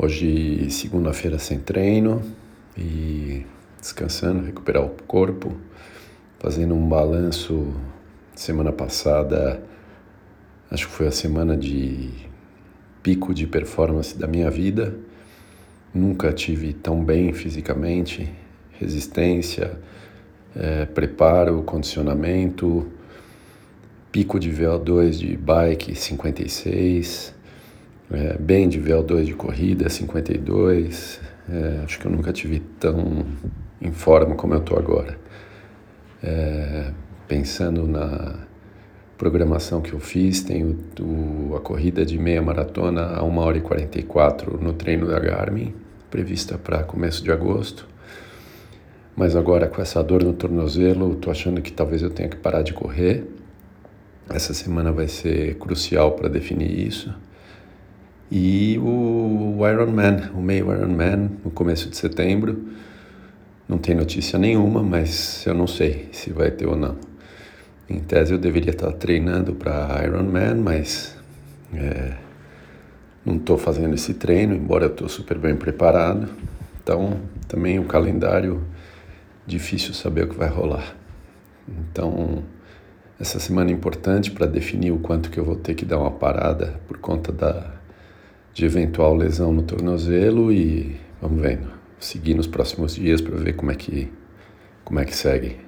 Hoje, segunda-feira, sem treino e descansando, recuperar o corpo, fazendo um balanço. Semana passada, acho que foi a semana de pico de performance da minha vida. Nunca tive tão bem fisicamente, resistência, é, preparo, condicionamento, pico de VO2 de bike 56 é, bem de VO2 de corrida, 52. É, acho que eu nunca tive tão em forma como eu estou agora. É, pensando na programação que eu fiz, tenho o, a corrida de meia maratona a 1 hora e 44 no treino da Garmin, prevista para começo de agosto. Mas agora com essa dor no tornozelo, estou achando que talvez eu tenha que parar de correr. Essa semana vai ser crucial para definir isso e o Ironman, o meio Ironman, no começo de setembro. Não tem notícia nenhuma, mas eu não sei se vai ter ou não. Em tese eu deveria estar treinando para Ironman, mas é, não estou fazendo esse treino, embora eu estou super bem preparado. Então também o calendário difícil saber o que vai rolar. Então essa semana é importante para definir o quanto que eu vou ter que dar uma parada por conta da de eventual lesão no tornozelo e vamos vendo, seguir nos próximos dias para ver como é que como é que segue.